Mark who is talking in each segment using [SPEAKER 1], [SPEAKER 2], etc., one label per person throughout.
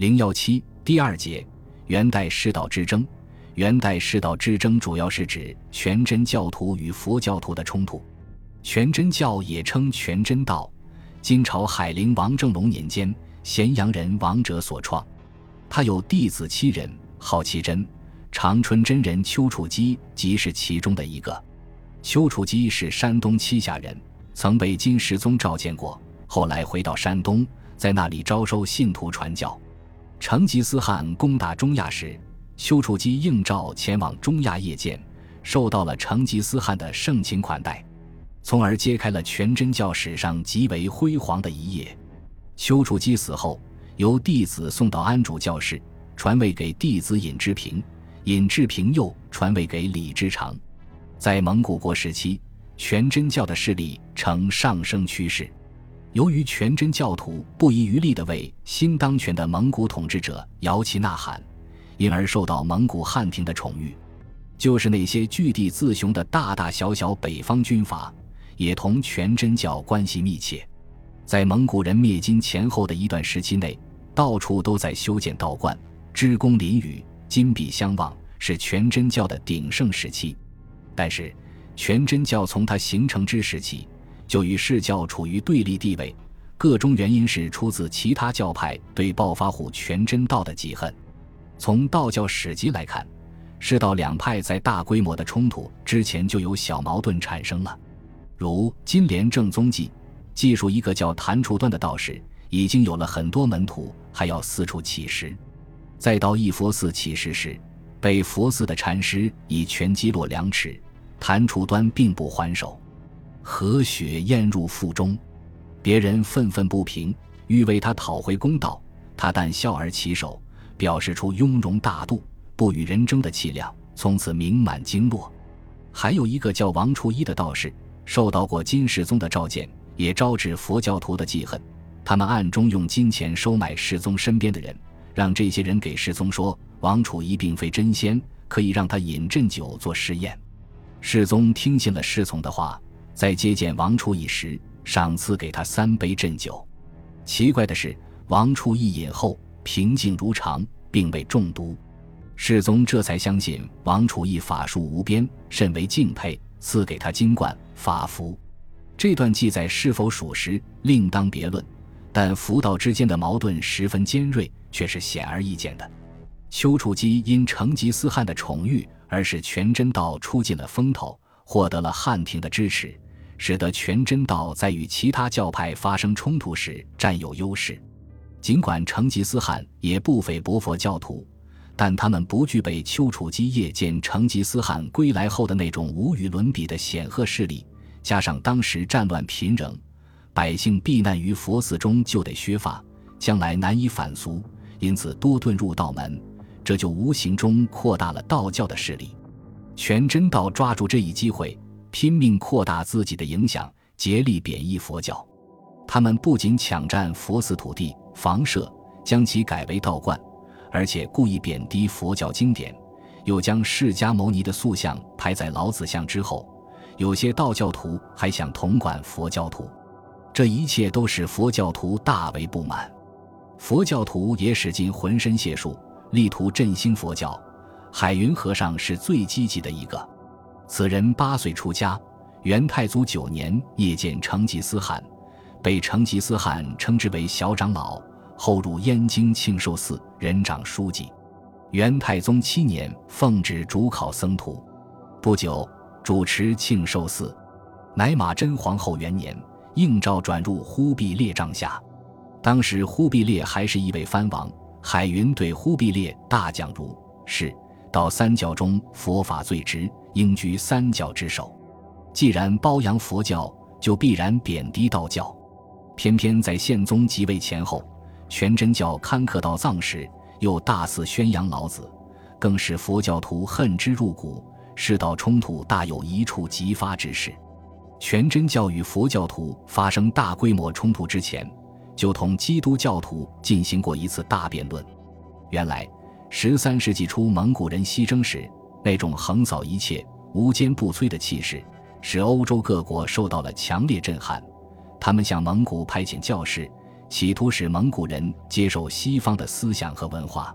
[SPEAKER 1] 零幺七第二节元代世道之争。元代世道之争主要是指全真教徒与佛教徒的冲突。全真教也称全真道，金朝海陵王正隆年间，咸阳人王者所创。他有弟子七人，号其真。长春真人丘处机即是其中的一个。丘处机是山东栖霞人，曾被金世宗召见过，后来回到山东，在那里招收信徒传教。成吉思汗攻打中亚时，丘处机应召前往中亚谒见，受到了成吉思汗的盛情款待，从而揭开了全真教史上极为辉煌的一页。丘处机死后，由弟子送到安主教室，传位给弟子尹志平，尹志平又传位给李之常。在蒙古国时期，全真教的势力呈上升趋势。由于全真教徒不遗余力地为新当权的蒙古统治者摇旗呐喊，因而受到蒙古汉廷的宠誉。就是那些据地自雄的大大小小北方军阀，也同全真教关系密切。在蒙古人灭金前后的一段时期内，到处都在修建道观，支宫林宇，金碧相望，是全真教的鼎盛时期。但是，全真教从它形成之时起。就与释教处于对立地位，各中原因是出自其他教派对暴发户全真道的嫉恨。从道教史籍来看，释道两派在大规模的冲突之前就有小矛盾产生了。如《金莲正宗记》记述，一个叫谭处端的道士已经有了很多门徒，还要四处乞食。在到一佛寺乞食时，被佛寺的禅师以拳击落两尺，谭处端并不还手。何雪咽入腹中，别人愤愤不平，欲为他讨回公道，他但笑而起手，表示出雍容大度、不与人争的气量，从此名满经络。还有一个叫王初一的道士，受到过金世宗的召见，也招致佛教徒的记恨。他们暗中用金钱收买世宗身边的人，让这些人给世宗说王楚一并非真仙，可以让他饮鸩酒做试验。世宗听信了侍从的话。在接见王处一时，赏赐给他三杯鸩酒。奇怪的是，王处一饮后平静如常，并未中毒。世宗这才相信王处一法术无边，甚为敬佩，赐给他金冠法服。这段记载是否属实，另当别论。但佛道之间的矛盾十分尖锐，却是显而易见的。丘处机因成吉思汗的宠遇，而使全真道出尽了风头，获得了汉廷的支持。使得全真道在与其他教派发生冲突时占有优势。尽管成吉思汗也不菲薄佛教徒，但他们不具备丘处机夜见成吉思汗归来后的那种无与伦比的显赫势力。加上当时战乱频仍，百姓避难于佛寺中就得削发，将来难以反俗，因此多遁入道门，这就无形中扩大了道教的势力。全真道抓住这一机会。拼命扩大自己的影响，竭力贬义佛教。他们不仅抢占佛寺土地、房舍，将其改为道观，而且故意贬低佛教经典，又将释迦牟尼的塑像排在老子像之后。有些道教徒还想统管佛教徒，这一切都使佛教徒大为不满。佛教徒也使尽浑身解数，力图振兴佛教。海云和尚是最积极的一个。此人八岁出家，元太祖九年谒见成吉思汗，被成吉思汗称之为小长老，后入燕京庆寿寺任长书记。元太宗七年奉旨主考僧徒，不久主持庆寿寺。乃马真皇后元年应召转入忽必烈帐下，当时忽必烈还是一位藩王。海云对忽必烈大讲如是。到三教中，佛法最直，应居三教之首。既然褒扬佛教，就必然贬低道教。偏偏在宪宗即位前后，全真教刊刻到藏时，又大肆宣扬老子，更使佛教徒恨之入骨。世道冲突大有一触即发之势。全真教与佛教徒发生大规模冲突之前，就同基督教徒进行过一次大辩论。原来。十三世纪初，蒙古人西征时，那种横扫一切、无坚不摧的气势，使欧洲各国受到了强烈震撼。他们向蒙古派遣教士，企图使蒙古人接受西方的思想和文化。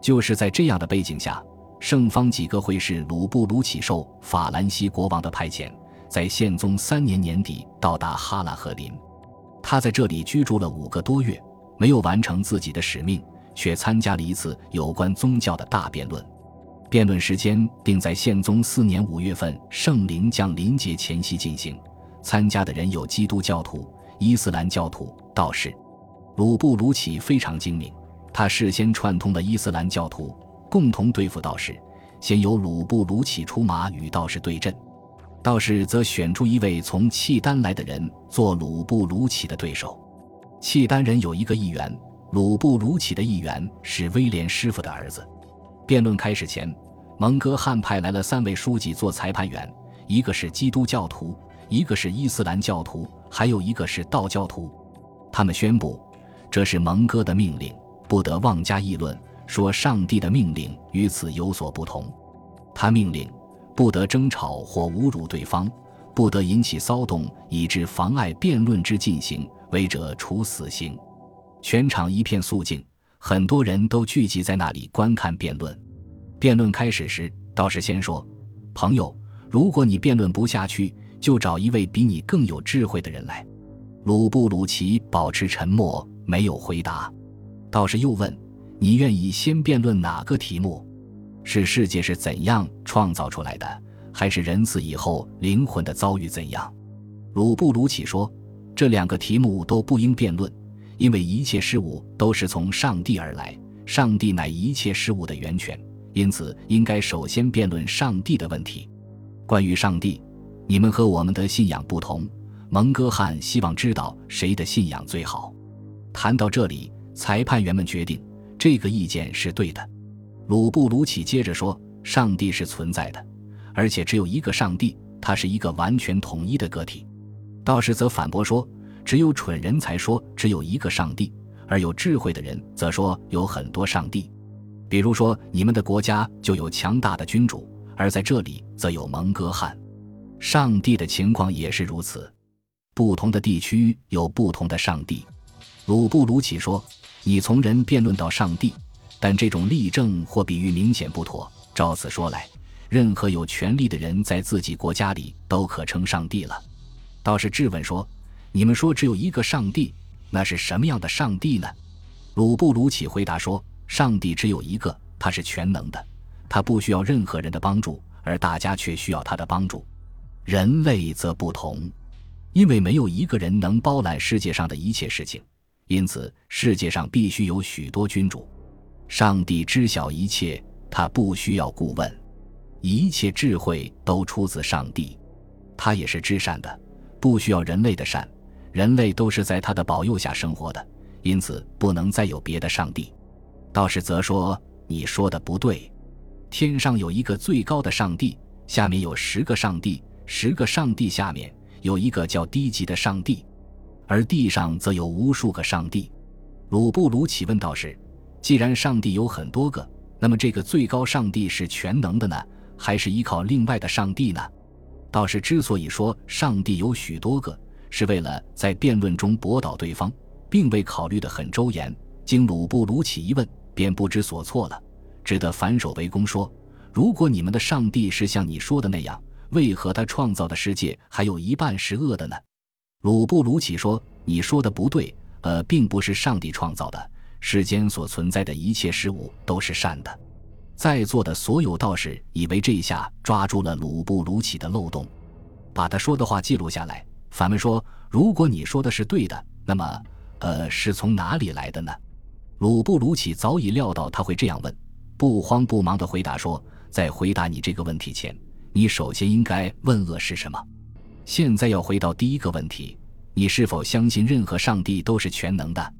[SPEAKER 1] 就是在这样的背景下，圣方几个会士鲁布鲁起受法兰西国王的派遣，在宪宗三年年底到达哈拉赫林。他在这里居住了五个多月，没有完成自己的使命，却参加了一次有关宗教的大辩论。辩论时间定在宪宗四年五月份圣灵降临节前夕进行。参加的人有基督教徒、伊斯兰教徒、道士。鲁布鲁起非常精明，他事先串通了伊斯兰教徒，共同对付道士。先由鲁布鲁起出马与道士对阵，道士则选出一位从契丹来的人做鲁布鲁起的对手。契丹人有一个议员，鲁布鲁起的议员是威廉师傅的儿子。辩论开始前，蒙哥汗派来了三位书记做裁判员，一个是基督教徒。一个是伊斯兰教徒，还有一个是道教徒。他们宣布，这是蒙哥的命令，不得妄加议论。说上帝的命令与此有所不同。他命令，不得争吵或侮辱对方，不得引起骚动以致妨碍辩论之进行，违者处死刑。全场一片肃静，很多人都聚集在那里观看辩论。辩论开始时，道士先说：“朋友，如果你辩论不下去。”就找一位比你更有智慧的人来。鲁布鲁奇保持沉默，没有回答。道士又问：“你愿意先辩论哪个题目？是世界是怎样创造出来的，还是人死以后灵魂的遭遇怎样？”鲁布鲁奇说：“这两个题目都不应辩论，因为一切事物都是从上帝而来，上帝乃一切事物的源泉，因此应该首先辩论上帝的问题。关于上帝。”你们和我们的信仰不同，蒙哥汗希望知道谁的信仰最好。谈到这里，裁判员们决定这个意见是对的。鲁布鲁奇接着说：“上帝是存在的，而且只有一个上帝，他是一个完全统一的个体。”道士则反驳说：“只有蠢人才说只有一个上帝，而有智慧的人则说有很多上帝。比如说，你们的国家就有强大的君主，而在这里则有蒙哥汗。”上帝的情况也是如此，不同的地区有不同的上帝。鲁布鲁起说：“你从人辩论到上帝，但这种例证或比喻明显不妥。照此说来，任何有权力的人在自己国家里都可称上帝了。”道士质问说：“你们说只有一个上帝，那是什么样的上帝呢？”鲁布鲁起回答说：“上帝只有一个，他是全能的，他不需要任何人的帮助，而大家却需要他的帮助。”人类则不同，因为没有一个人能包揽世界上的一切事情，因此世界上必须有许多君主。上帝知晓一切，他不需要顾问，一切智慧都出自上帝，他也是至善的，不需要人类的善，人类都是在他的保佑下生活的，因此不能再有别的上帝。道士则说：“你说的不对，天上有一个最高的上帝，下面有十个上帝。”十个上帝下面有一个较低级的上帝，而地上则有无数个上帝。鲁布鲁起问道士：“既然上帝有很多个，那么这个最高上帝是全能的呢，还是依靠另外的上帝呢？”道士之所以说上帝有许多个，是为了在辩论中驳倒对方，并未考虑得很周延。经鲁布鲁起一问，便不知所措了，只得反手为攻说：“如果你们的上帝是像你说的那样，”为何他创造的世界还有一半是恶的呢？鲁布鲁起说：“你说的不对，呃，并不是上帝创造的，世间所存在的一切事物都是善的。”在座的所有道士以为这一下抓住了鲁布鲁起的漏洞，把他说的话记录下来，反问说：“如果你说的是对的，那么，呃，是从哪里来的呢？”鲁布鲁奇早已料到他会这样问，不慌不忙地回答说：“在回答你这个问题前。”你首先应该问恶是什么？现在要回到第一个问题：你是否相信任何上帝都是全能的？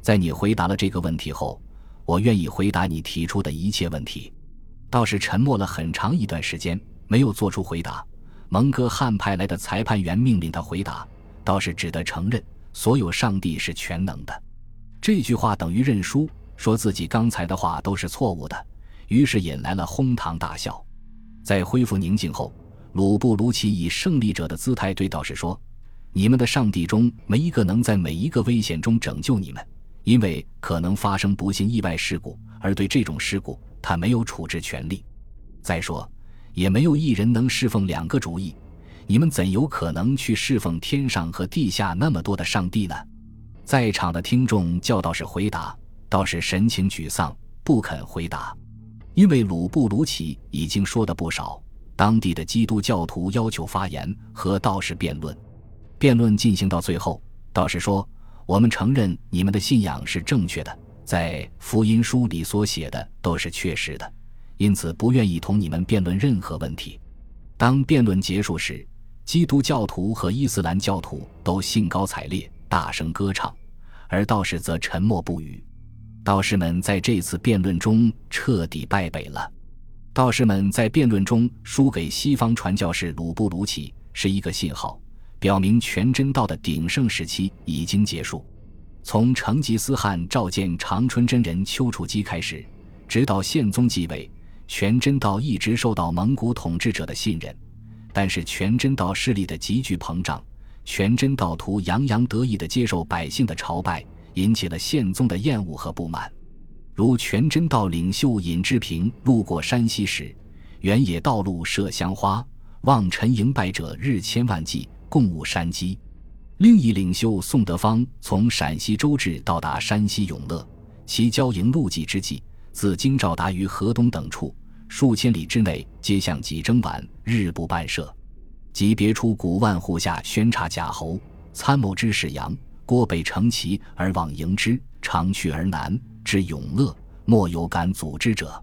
[SPEAKER 1] 在你回答了这个问题后，我愿意回答你提出的一切问题。道士沉默了很长一段时间，没有做出回答。蒙哥汉派来的裁判员命令他回答，道士只得承认所有上帝是全能的。这句话等于认输，说自己刚才的话都是错误的，于是引来了哄堂大笑。在恢复宁静后，鲁布鲁奇以胜利者的姿态对道士说：“你们的上帝中没一个能在每一个危险中拯救你们，因为可能发生不幸意外事故，而对这种事故他没有处置权利。再说，也没有一人能侍奉两个主意，你们怎有可能去侍奉天上和地下那么多的上帝呢？在场的听众叫道士回答，道士神情沮丧，不肯回答，因为鲁布鲁奇已经说的不少。当地的基督教徒要求发言和道士辩论。辩论进行到最后，道士说：“我们承认你们的信仰是正确的，在福音书里所写的都是确实的，因此不愿意同你们辩论任何问题。”当辩论结束时，基督教徒和伊斯兰教徒都兴高采烈、大声歌唱，而道士则沉默不语。道士们在这次辩论中彻底败北了。道士们在辩论中输给西方传教士鲁布鲁奇，是一个信号。表明全真道的鼎盛时期已经结束。从成吉思汗召见长春真人丘处机开始，直到宪宗继位，全真道一直受到蒙古统治者的信任。但是全真道势力的急剧膨胀，全真道徒洋洋得意地接受百姓的朝拜，引起了宪宗的厌恶和不满。如全真道领袖尹志平路过山西时，原野道路设香花，望尘迎拜者日千万计。共舞山鸡。另一领袖宋德芳从陕西周至到达山西永乐，其交营路迹之际，自京兆达于河东等处，数千里之内皆向己征晚，日不半舍。即别出古万户下宣察贾侯参谋之使杨郭北乘骑而往迎之，长去而南至永乐，莫有敢阻之者。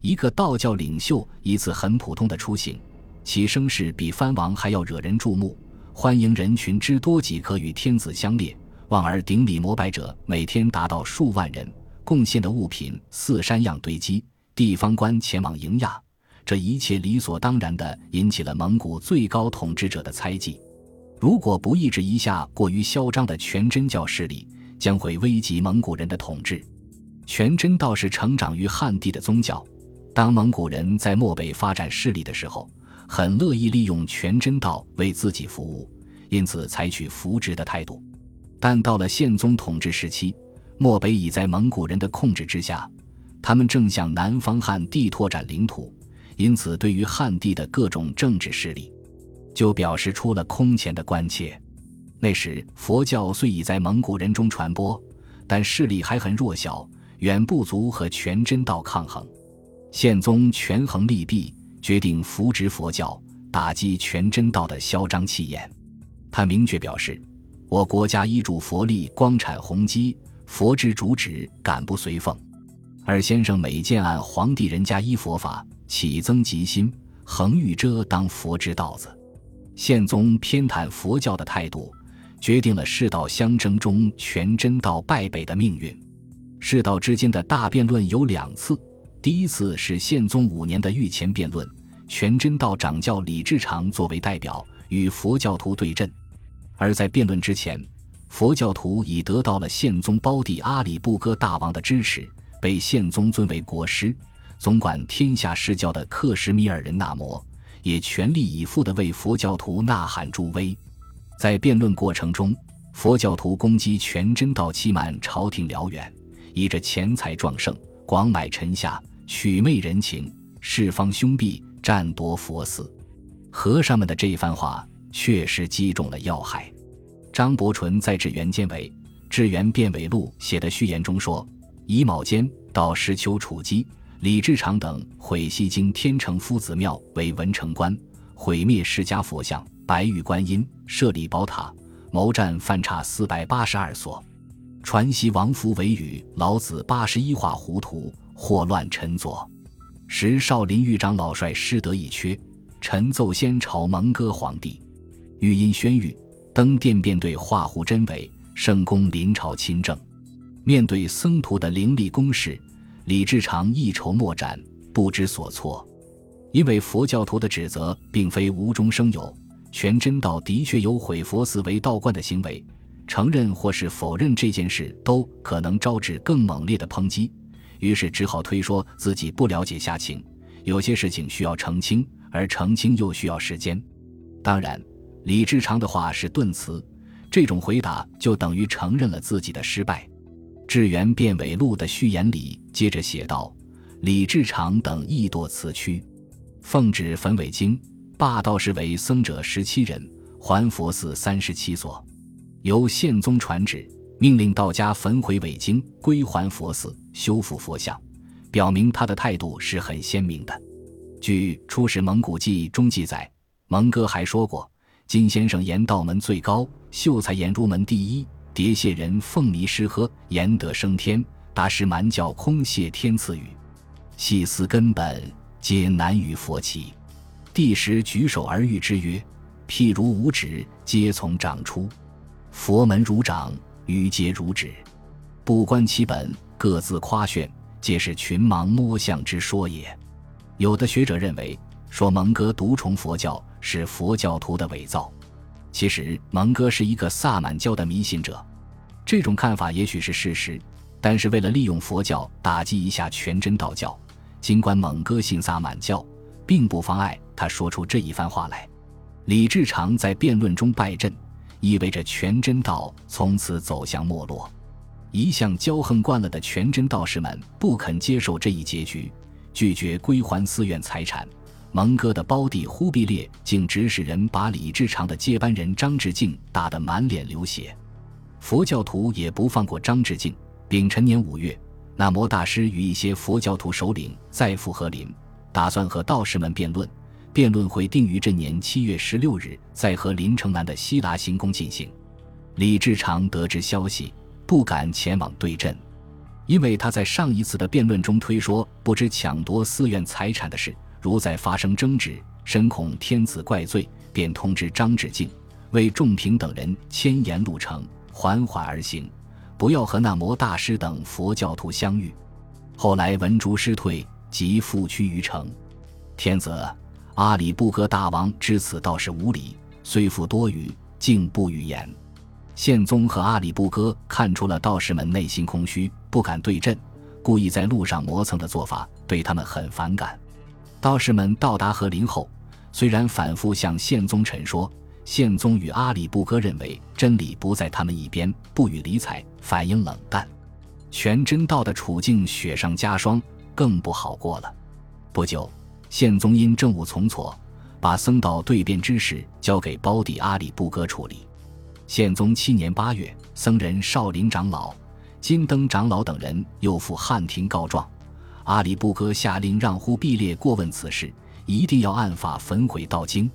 [SPEAKER 1] 一个道教领袖一次很普通的出行，其声势比藩王还要惹人注目。欢迎人群之多，即可与天子相列。望而顶礼膜拜者每天达到数万人，贡献的物品似山样堆积。地方官前往迎迓，这一切理所当然地引起了蒙古最高统治者的猜忌。如果不抑制一下过于嚣张的全真教势力，将会危及蒙古人的统治。全真道是成长于汉地的宗教，当蒙古人在漠北发展势力的时候。很乐意利用全真道为自己服务，因此采取扶植的态度。但到了宪宗统治时期，漠北已在蒙古人的控制之下，他们正向南方汉地拓展领土，因此对于汉地的各种政治势力，就表示出了空前的关切。那时佛教虽已在蒙古人中传播，但势力还很弱小，远不足和全真道抗衡。宪宗权衡利弊。决定扶植佛教，打击全真道的嚣张气焰。他明确表示：“我国家依主佛力，光产弘基，佛之主旨，敢不随奉？而先生每见按皇帝人家依佛法，启增吉心，恒欲遮当佛之道子。”宪宗偏袒佛教的态度，决定了世道相争中全真道败北的命运。世道之间的大辩论有两次。第一次是宪宗五年的御前辩论，全真道掌教李志长作为代表与佛教徒对阵。而在辩论之前，佛教徒已得到了宪宗胞弟阿里不哥大王的支持，被宪宗尊为国师，总管天下释教的克什米尔人纳摩也全力以赴地为佛教徒呐喊助威。在辩论过程中，佛教徒攻击全真道欺瞒朝廷辽远，以着钱财壮盛，广买臣下。取媚人情，释放兄弟，占夺佛寺。和尚们的这番话确实击中了要害。张伯淳在《致元监委致元辩伪录》写的序言中说：“乙卯间，到石丘处机，李志长等毁西京天成夫子庙为文成观，毁灭释迦佛像、白玉观音，设立宝塔，谋占犯差四百八十二所，传习王符为语，老子八十一画糊涂。”祸乱臣佐，时少林狱长老帅师德一缺，臣奏先朝蒙哥皇帝，欲因宣谕，登殿便对画虎真伪，圣公临朝亲政。面对僧徒的凌厉攻势，李志长一筹莫展，不知所措。因为佛教徒的指责并非无中生有，全真道的确有毁佛寺为道观的行为，承认或是否认这件事都可能招致更猛烈的抨击。于是只好推说自己不了解下情，有些事情需要澄清，而澄清又需要时间。当然，李志长的话是顿词，这种回答就等于承认了自己的失败。智源变伪录的序言里接着写道：“李志长等亦堕此区，奉旨焚伪经，罢道士为僧者十七人，还佛寺三十七所。由宪宗传旨，命令道家焚毁伪经，归还佛寺，修复佛像，表明他的态度是很鲜明的。据《出使蒙古记》中记载，蒙哥还说过：“金先生言道门最高，秀才言入门第一。”叠谢人奉迷失喝，言得升天。大师蛮教空谢天赐语，细思根本，皆难于佛起。第时举手而喻之曰：“譬如五指，皆从掌出；佛门如掌，于皆如指。不观其本，各自夸炫，皆是群盲摸象之说也。”有的学者认为，说蒙哥独崇佛教是佛教徒的伪造。其实蒙哥是一个萨满教的迷信者，这种看法也许是事实，但是为了利用佛教打击一下全真道教，尽管蒙哥信萨满教，并不妨碍他说出这一番话来。李志长在辩论中败阵，意味着全真道从此走向没落。一向骄横惯了的全真道士们不肯接受这一结局，拒绝归还寺院财产。蒙哥的胞弟忽必烈竟指使人把李志长的接班人张志敬打得满脸流血。佛教徒也不放过张志敬。丙辰年五月，那摩大师与一些佛教徒首领再赴和林，打算和道士们辩论。辩论会定于这年七月十六日在和林城南的西拉行宫进行。李志长得知消息，不敢前往对阵，因为他在上一次的辩论中推说不知抢夺寺院财产的事。如再发生争执，深恐天子怪罪，便通知张志敬，为仲平等人牵沿路程，缓缓而行，不要和那摩大师等佛教徒相遇。后来文竹师退，即复趋于城。天子阿里不哥大王知此道是无礼，虽复多语，竟不语言。宪宗和阿里不哥看出了道士们内心空虚，不敢对阵，故意在路上磨蹭的做法，对他们很反感。道士们到达和林后，虽然反复向宪宗陈说，宪宗与阿里不哥认为真理不在他们一边，不予理睬，反应冷淡。全真道的处境雪上加霜，更不好过了。不久，宪宗因政务从错，把僧道对辩之事交给胞弟阿里不哥处理。宪宗七年八月，僧人少林长老、金灯长老等人又赴汉庭告状。阿里不哥下令让忽必烈过问此事，一定要按法焚毁道经。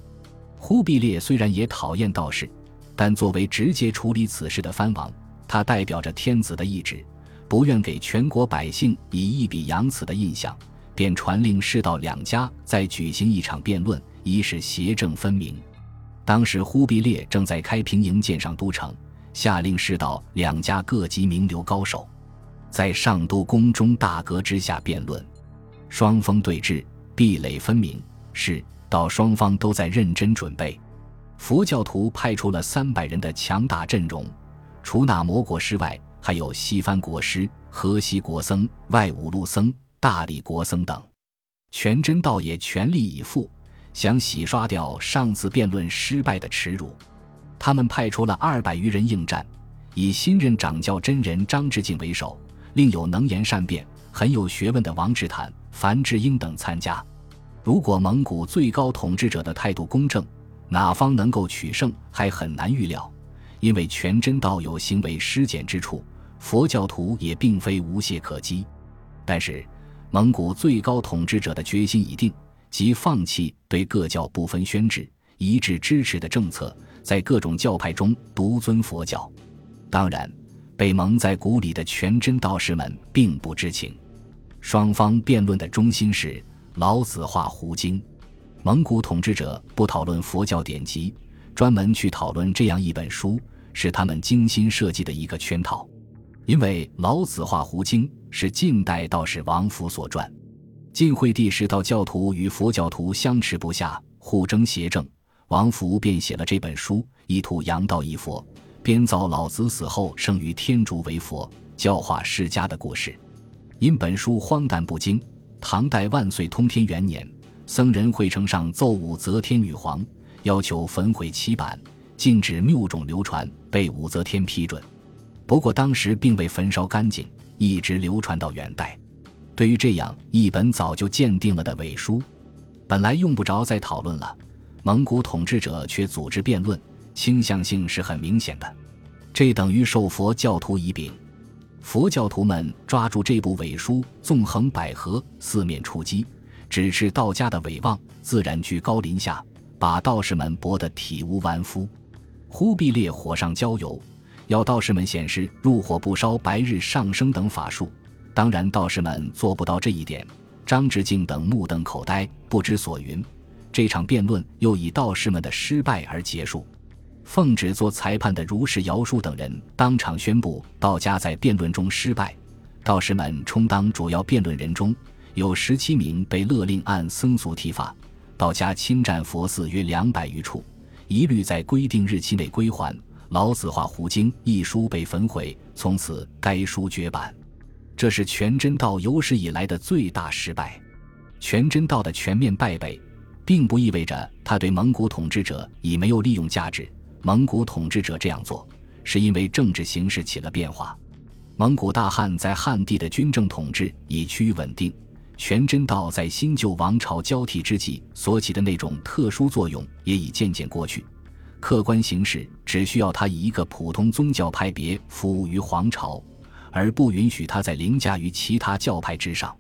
[SPEAKER 1] 忽必烈虽然也讨厌道士，但作为直接处理此事的藩王，他代表着天子的意志，不愿给全国百姓以一笔扬此的印象，便传令世道两家再举行一场辩论，以示邪正分明。当时忽必烈正在开平营建上都城，下令世道两家各级名流高手。在上都宫中大阁之下辩论，双方对峙，壁垒分明。是到双方都在认真准备。佛教徒派出了三百人的强大阵容，除那摩国师外，还有西番国师、河西国僧、外五路僧、大理国僧等。全真道也全力以赴，想洗刷掉上次辩论失败的耻辱。他们派出了二百余人应战，以新任掌教真人张志敬为首。另有能言善辩、很有学问的王志坦、樊志英等参加。如果蒙古最高统治者的态度公正，哪方能够取胜还很难预料。因为全真道有行为失检之处，佛教徒也并非无懈可击。但是，蒙古最高统治者的决心已定，即放弃对各教不分宣制、一致支持的政策，在各种教派中独尊佛教。当然。被蒙在鼓里的全真道士们并不知情。双方辩论的中心是老子化胡经。蒙古统治者不讨论佛教典籍，专门去讨论这样一本书，是他们精心设计的一个圈套。因为老子化胡经是近代道士王福所传。晋惠帝时，道教徒与佛教徒相持不下，互争邪正，王福便写了这本书，意图扬道一佛。编造老子死后生于天竺为佛，教化世家的故事。因本书荒诞不经，唐代万岁通天元年，僧人会呈上奏武则天女皇，要求焚毁七版，禁止谬种流传，被武则天批准。不过当时并未焚烧干净，一直流传到元代。对于这样一本早就鉴定了的伪书，本来用不着再讨论了。蒙古统治者却组织辩论，倾向性是很明显的。这等于受佛教徒以柄。佛教徒们抓住这部伪书，纵横捭阖，四面出击，只是道家的伪妄，自然居高临下，把道士们驳得体无完肤。忽必烈火上浇油，要道士们显示入火不烧、白日上升等法术。当然，道士们做不到这一点。张之敬等目瞪口呆，不知所云。这场辩论又以道士们的失败而结束。奉旨做裁判的儒士姚叔等人当场宣布，道家在辩论中失败。道士们充当主要辩论人中，有十七名被勒令按僧俗剃发。道家侵占佛寺约两百余处，一律在规定日期内归还。老子画胡经一书被焚毁，从此该书绝版。这是全真道有史以来的最大失败。全真道的全面败北，并不意味着他对蒙古统治者已没有利用价值。蒙古统治者这样做，是因为政治形势起了变化。蒙古大汗在汉地的军政统治已趋于稳定，全真道在新旧王朝交替之际所起的那种特殊作用也已渐渐过去。客观形势只需要他以一个普通宗教派别服务于皇朝，而不允许他在凌驾于其他教派之上。